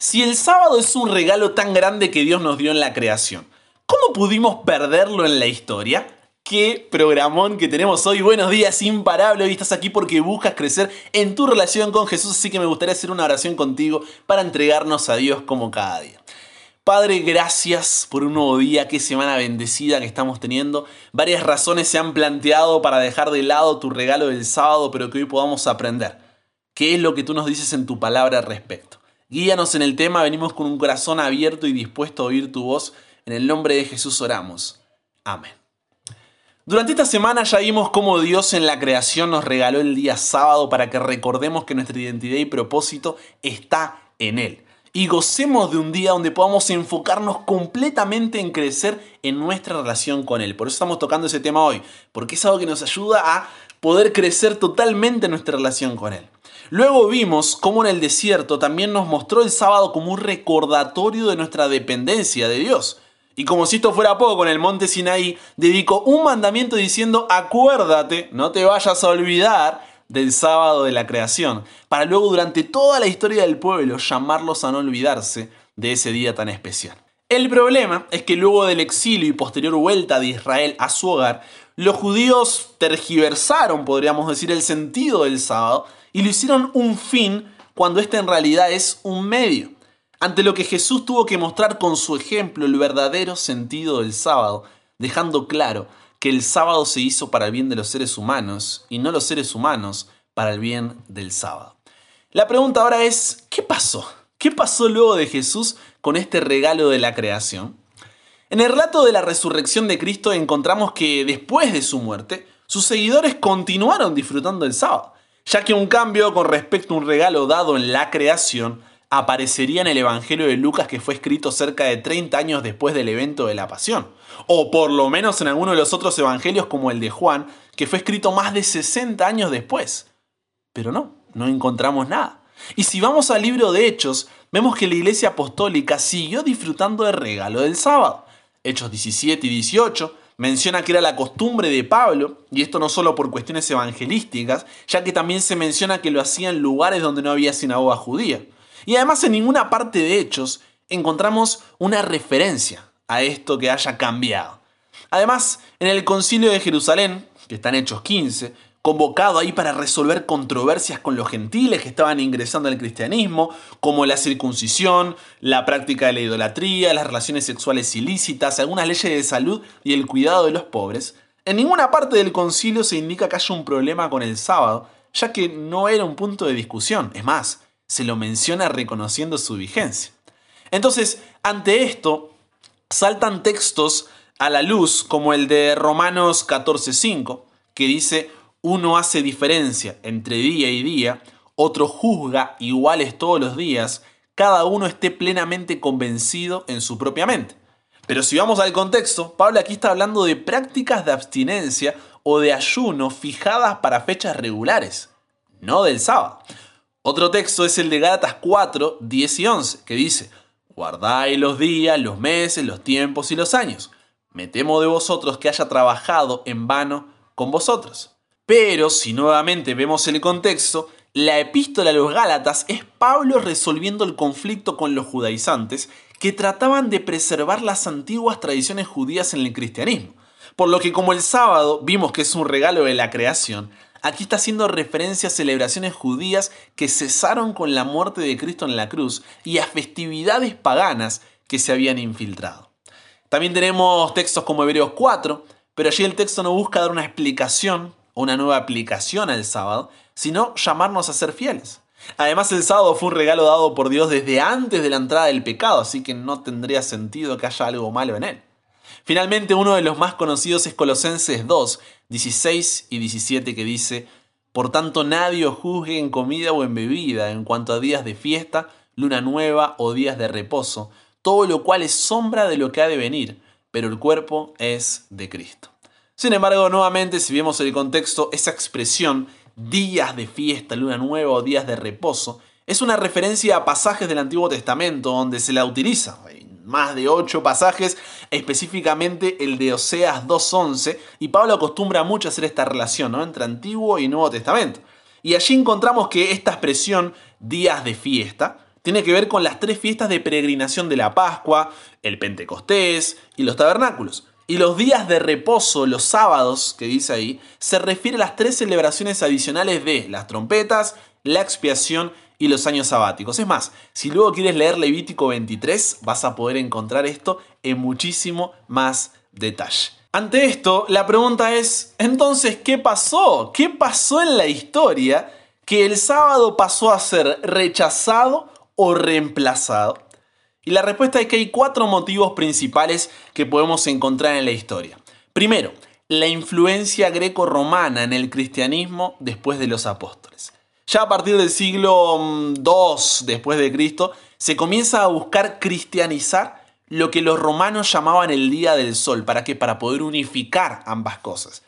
Si el sábado es un regalo tan grande que Dios nos dio en la creación, ¿cómo pudimos perderlo en la historia? Qué programón que tenemos hoy. Buenos días, imparable. Hoy estás aquí porque buscas crecer en tu relación con Jesús, así que me gustaría hacer una oración contigo para entregarnos a Dios como cada día. Padre, gracias por un nuevo día, qué semana bendecida que estamos teniendo. Varias razones se han planteado para dejar de lado tu regalo del sábado, pero que hoy podamos aprender. ¿Qué es lo que tú nos dices en tu palabra al respecto? Guíanos en el tema, venimos con un corazón abierto y dispuesto a oír tu voz. En el nombre de Jesús oramos. Amén. Durante esta semana ya vimos cómo Dios en la creación nos regaló el día sábado para que recordemos que nuestra identidad y propósito está en Él y gocemos de un día donde podamos enfocarnos completamente en crecer en nuestra relación con Él. Por eso estamos tocando ese tema hoy, porque es algo que nos ayuda a poder crecer totalmente en nuestra relación con Él. Luego vimos cómo en el desierto también nos mostró el sábado como un recordatorio de nuestra dependencia de Dios. Y como si esto fuera poco, en el monte Sinaí dedicó un mandamiento diciendo, acuérdate, no te vayas a olvidar del sábado de la creación, para luego durante toda la historia del pueblo llamarlos a no olvidarse de ese día tan especial. El problema es que luego del exilio y posterior vuelta de Israel a su hogar, los judíos tergiversaron, podríamos decir, el sentido del sábado y lo hicieron un fin cuando este en realidad es un medio. Ante lo que Jesús tuvo que mostrar con su ejemplo el verdadero sentido del sábado, dejando claro que el sábado se hizo para el bien de los seres humanos y no los seres humanos para el bien del sábado. La pregunta ahora es, ¿qué pasó? ¿Qué pasó luego de Jesús con este regalo de la creación? En el relato de la resurrección de Cristo encontramos que después de su muerte, sus seguidores continuaron disfrutando del sábado, ya que un cambio con respecto a un regalo dado en la creación aparecería en el Evangelio de Lucas que fue escrito cerca de 30 años después del evento de la pasión, o por lo menos en alguno de los otros evangelios como el de Juan, que fue escrito más de 60 años después. Pero no, no encontramos nada. Y si vamos al libro de Hechos, vemos que la iglesia apostólica siguió disfrutando del regalo del sábado. Hechos 17 y 18 menciona que era la costumbre de Pablo, y esto no solo por cuestiones evangelísticas, ya que también se menciona que lo hacía en lugares donde no había sinagoga judía. Y además en ninguna parte de Hechos encontramos una referencia a esto que haya cambiado. Además, en el concilio de Jerusalén, que está en Hechos 15, convocado ahí para resolver controversias con los gentiles que estaban ingresando al cristianismo, como la circuncisión, la práctica de la idolatría, las relaciones sexuales ilícitas, algunas leyes de salud y el cuidado de los pobres, en ninguna parte del concilio se indica que haya un problema con el sábado, ya que no era un punto de discusión, es más, se lo menciona reconociendo su vigencia. Entonces, ante esto, saltan textos a la luz como el de Romanos 14:5, que dice, uno hace diferencia entre día y día, otro juzga iguales todos los días, cada uno esté plenamente convencido en su propia mente. Pero si vamos al contexto, Pablo aquí está hablando de prácticas de abstinencia o de ayuno fijadas para fechas regulares, no del sábado. Otro texto es el de Gálatas 4, 10 y 11, que dice, guardáis los días, los meses, los tiempos y los años. Me temo de vosotros que haya trabajado en vano con vosotros. Pero si nuevamente vemos el contexto, la epístola a los Gálatas es Pablo resolviendo el conflicto con los judaizantes que trataban de preservar las antiguas tradiciones judías en el cristianismo. Por lo que como el sábado vimos que es un regalo de la creación, Aquí está haciendo referencia a celebraciones judías que cesaron con la muerte de Cristo en la cruz y a festividades paganas que se habían infiltrado. También tenemos textos como Hebreos 4, pero allí el texto no busca dar una explicación una nueva aplicación al sábado, sino llamarnos a ser fieles. Además el sábado fue un regalo dado por Dios desde antes de la entrada del pecado, así que no tendría sentido que haya algo malo en él. Finalmente, uno de los más conocidos es Colosenses 2, 16 y 17, que dice, Por tanto nadie os juzgue en comida o en bebida, en cuanto a días de fiesta, luna nueva o días de reposo, todo lo cual es sombra de lo que ha de venir, pero el cuerpo es de Cristo. Sin embargo, nuevamente, si vemos el contexto, esa expresión, días de fiesta, luna nueva o días de reposo, es una referencia a pasajes del Antiguo Testamento donde se la utiliza más de ocho pasajes, específicamente el de Oseas 2.11, y Pablo acostumbra mucho a hacer esta relación entre Antiguo y Nuevo Testamento. Y allí encontramos que esta expresión días de fiesta Tiene que ver con las tres fiestas de peregrinación de la Pascua, el Pentecostés y los tabernáculos. Y los días de reposo, los sábados, que dice ahí, se refiere a las tres celebraciones adicionales de las trompetas, la expiación y los años sabáticos. Es más, si luego quieres leer Levítico 23, vas a poder encontrar esto en muchísimo más detalle. Ante esto, la pregunta es, entonces, ¿qué pasó? ¿Qué pasó en la historia que el sábado pasó a ser rechazado o reemplazado? Y la respuesta es que hay cuatro motivos principales que podemos encontrar en la historia. Primero, la influencia greco-romana en el cristianismo después de los apóstoles. Ya a partir del siglo II mm, después de Cristo se comienza a buscar cristianizar lo que los romanos llamaban el día del sol, ¿para qué? Para poder unificar ambas cosas.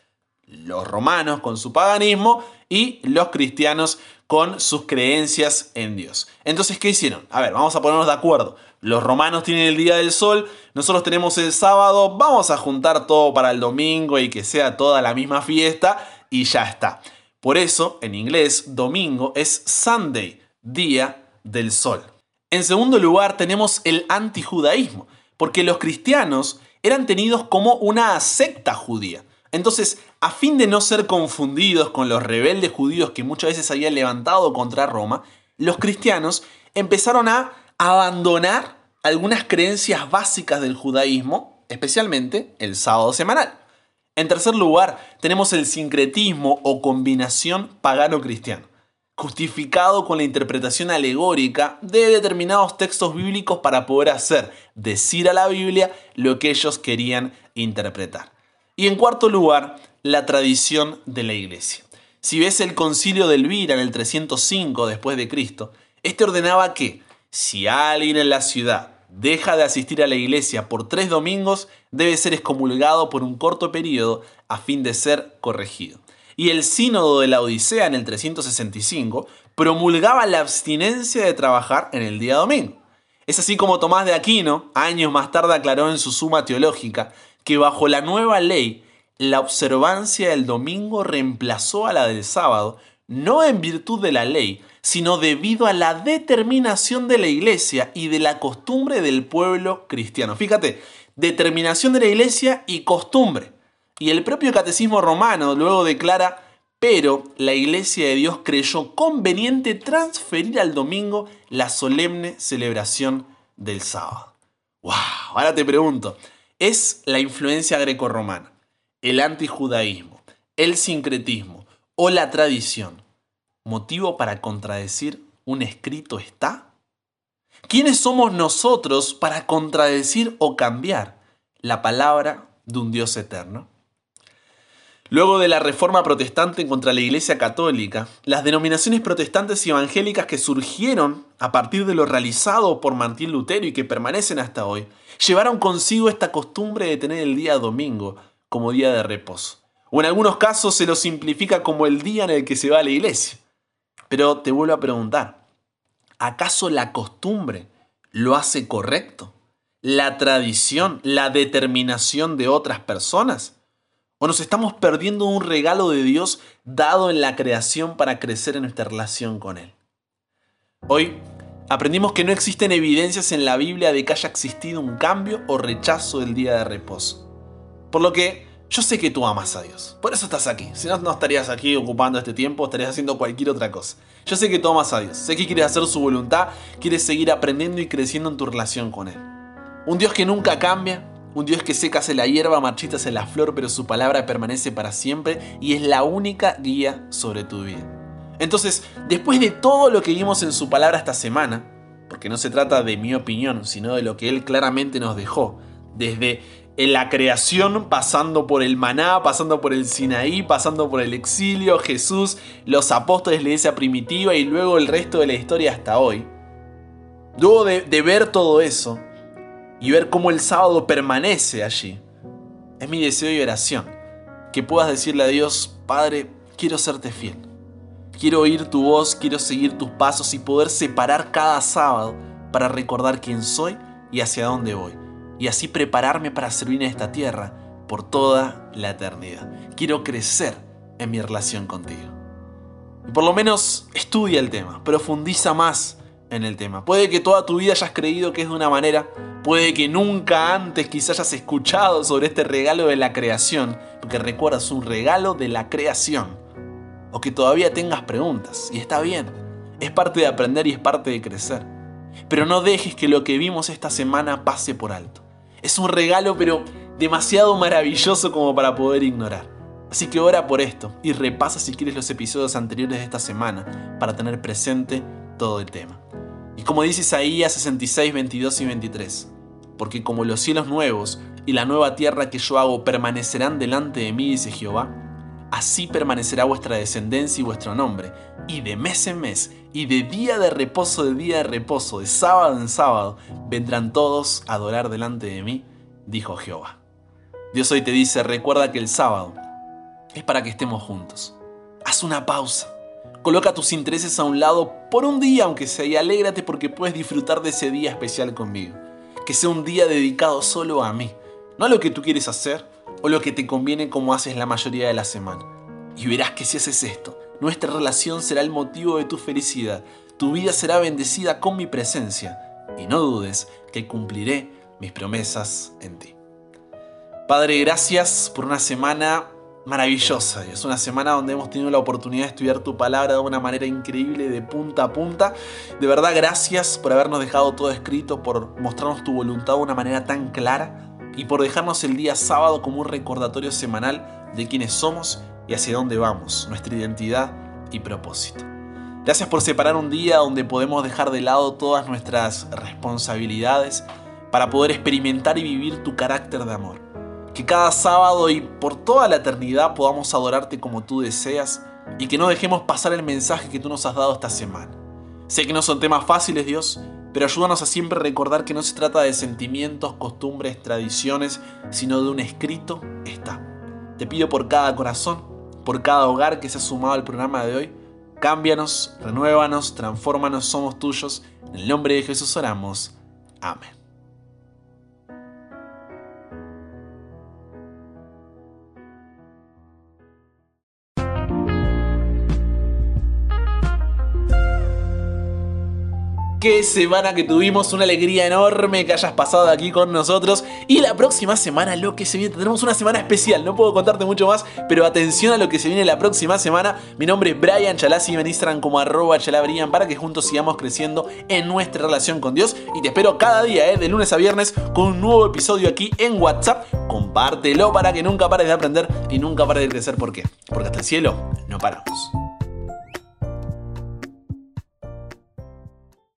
Los romanos con su paganismo y los cristianos con sus creencias en Dios. Entonces, ¿qué hicieron? A ver, vamos a ponernos de acuerdo. Los romanos tienen el día del sol, nosotros tenemos el sábado, vamos a juntar todo para el domingo y que sea toda la misma fiesta y ya está. Por eso, en inglés, domingo es Sunday, día del sol. En segundo lugar, tenemos el antijudaísmo, porque los cristianos eran tenidos como una secta judía. Entonces, a fin de no ser confundidos con los rebeldes judíos que muchas veces habían levantado contra Roma, los cristianos empezaron a abandonar algunas creencias básicas del judaísmo, especialmente el sábado semanal. En tercer lugar, tenemos el sincretismo o combinación pagano-cristiano, justificado con la interpretación alegórica de determinados textos bíblicos para poder hacer decir a la Biblia lo que ellos querían interpretar. Y en cuarto lugar, la tradición de la iglesia. Si ves el concilio de Elvira en el 305 después de Cristo, este ordenaba que si alguien en la ciudad deja de asistir a la iglesia por tres domingos, debe ser excomulgado por un corto periodo a fin de ser corregido. Y el sínodo de la Odisea en el 365 promulgaba la abstinencia de trabajar en el día domingo. Es así como Tomás de Aquino, años más tarde, aclaró en su suma teológica que bajo la nueva ley, la observancia del domingo reemplazó a la del sábado, no en virtud de la ley, sino debido a la determinación de la iglesia y de la costumbre del pueblo cristiano. Fíjate, determinación de la iglesia y costumbre. Y el propio catecismo romano luego declara, pero la iglesia de Dios creyó conveniente transferir al domingo la solemne celebración del sábado. ¡Wow! Ahora te pregunto, ¿es la influencia grecorromana, el antijudaísmo, el sincretismo o la tradición motivo para contradecir un escrito está? ¿Quiénes somos nosotros para contradecir o cambiar la palabra de un Dios eterno? Luego de la reforma protestante contra la Iglesia Católica, las denominaciones protestantes y evangélicas que surgieron a partir de lo realizado por Martín Lutero y que permanecen hasta hoy, llevaron consigo esta costumbre de tener el día domingo como día de reposo. O en algunos casos se lo simplifica como el día en el que se va a la iglesia. Pero te vuelvo a preguntar, ¿acaso la costumbre lo hace correcto? ¿La tradición, la determinación de otras personas? ¿O nos estamos perdiendo un regalo de Dios dado en la creación para crecer en nuestra relación con Él? Hoy aprendimos que no existen evidencias en la Biblia de que haya existido un cambio o rechazo del día de reposo. Por lo que yo sé que tú amas a Dios. Por eso estás aquí. Si no, no estarías aquí ocupando este tiempo, estarías haciendo cualquier otra cosa. Yo sé que tú amas a Dios. Sé que quieres hacer su voluntad, quieres seguir aprendiendo y creciendo en tu relación con Él. Un Dios que nunca cambia, un Dios que secase la hierba, marchitase la flor, pero su palabra permanece para siempre y es la única guía sobre tu vida. Entonces, después de todo lo que vimos en su palabra esta semana, porque no se trata de mi opinión, sino de lo que Él claramente nos dejó, desde en la creación, pasando por el maná, pasando por el Sinaí, pasando por el exilio, Jesús, los apóstoles la iglesia primitiva y luego el resto de la historia hasta hoy. Luego de, de ver todo eso y ver cómo el sábado permanece allí, es mi deseo y oración que puedas decirle a Dios, Padre, quiero serte fiel. Quiero oír tu voz, quiero seguir tus pasos y poder separar cada sábado para recordar quién soy y hacia dónde voy y así prepararme para servir en esta tierra por toda la eternidad. Quiero crecer en mi relación contigo. Y por lo menos estudia el tema, profundiza más en el tema. Puede que toda tu vida hayas creído que es de una manera, puede que nunca antes quizás hayas escuchado sobre este regalo de la creación, porque recuerdas un regalo de la creación, o que todavía tengas preguntas, y está bien, es parte de aprender y es parte de crecer. Pero no dejes que lo que vimos esta semana pase por alto. Es un regalo pero demasiado maravilloso como para poder ignorar. Así que ora por esto y repasa si quieres los episodios anteriores de esta semana para tener presente todo el tema. Y como dice Isaías 66, 22 y 23, porque como los cielos nuevos y la nueva tierra que yo hago permanecerán delante de mí, dice Jehová, así permanecerá vuestra descendencia y vuestro nombre, y de mes en mes, y de día de reposo de día de reposo, de sábado en sábado, vendrán todos a adorar delante de mí, dijo Jehová. Dios hoy te dice, recuerda que el sábado es para que estemos juntos. Haz una pausa. Coloca tus intereses a un lado por un día, aunque sea, y alégrate porque puedes disfrutar de ese día especial conmigo. Que sea un día dedicado solo a mí, no a lo que tú quieres hacer o lo que te conviene como haces la mayoría de la semana. Y verás que si haces esto, nuestra relación será el motivo de tu felicidad. Tu vida será bendecida con mi presencia. Y no dudes que cumpliré mis promesas en ti. Padre, gracias por una semana maravillosa. Es una semana donde hemos tenido la oportunidad de estudiar tu palabra de una manera increíble, de punta a punta. De verdad, gracias por habernos dejado todo escrito, por mostrarnos tu voluntad de una manera tan clara y por dejarnos el día sábado como un recordatorio semanal de quiénes somos y hacia dónde vamos, nuestra identidad y propósito. Gracias por separar un día donde podemos dejar de lado todas nuestras responsabilidades para poder experimentar y vivir tu carácter de amor. Que cada sábado y por toda la eternidad podamos adorarte como tú deseas y que no dejemos pasar el mensaje que tú nos has dado esta semana. Sé que no son temas fáciles, Dios, pero ayúdanos a siempre recordar que no se trata de sentimientos, costumbres, tradiciones, sino de un escrito está. Te pido por cada corazón, por cada hogar que se ha sumado al programa de hoy, cámbianos, renuévanos, transfórmanos, somos tuyos. En el nombre de Jesús oramos. Amén. Qué semana que tuvimos, una alegría enorme que hayas pasado aquí con nosotros. Y la próxima semana, lo que se viene, tenemos una semana especial, no puedo contarte mucho más, pero atención a lo que se viene la próxima semana. Mi nombre es Brian Chalasi, me Instagram como arroba chalabrian para que juntos sigamos creciendo en nuestra relación con Dios. Y te espero cada día, ¿eh? de lunes a viernes, con un nuevo episodio aquí en WhatsApp. Compártelo para que nunca pares de aprender y nunca pares de crecer. ¿Por qué? Porque hasta el cielo no paramos.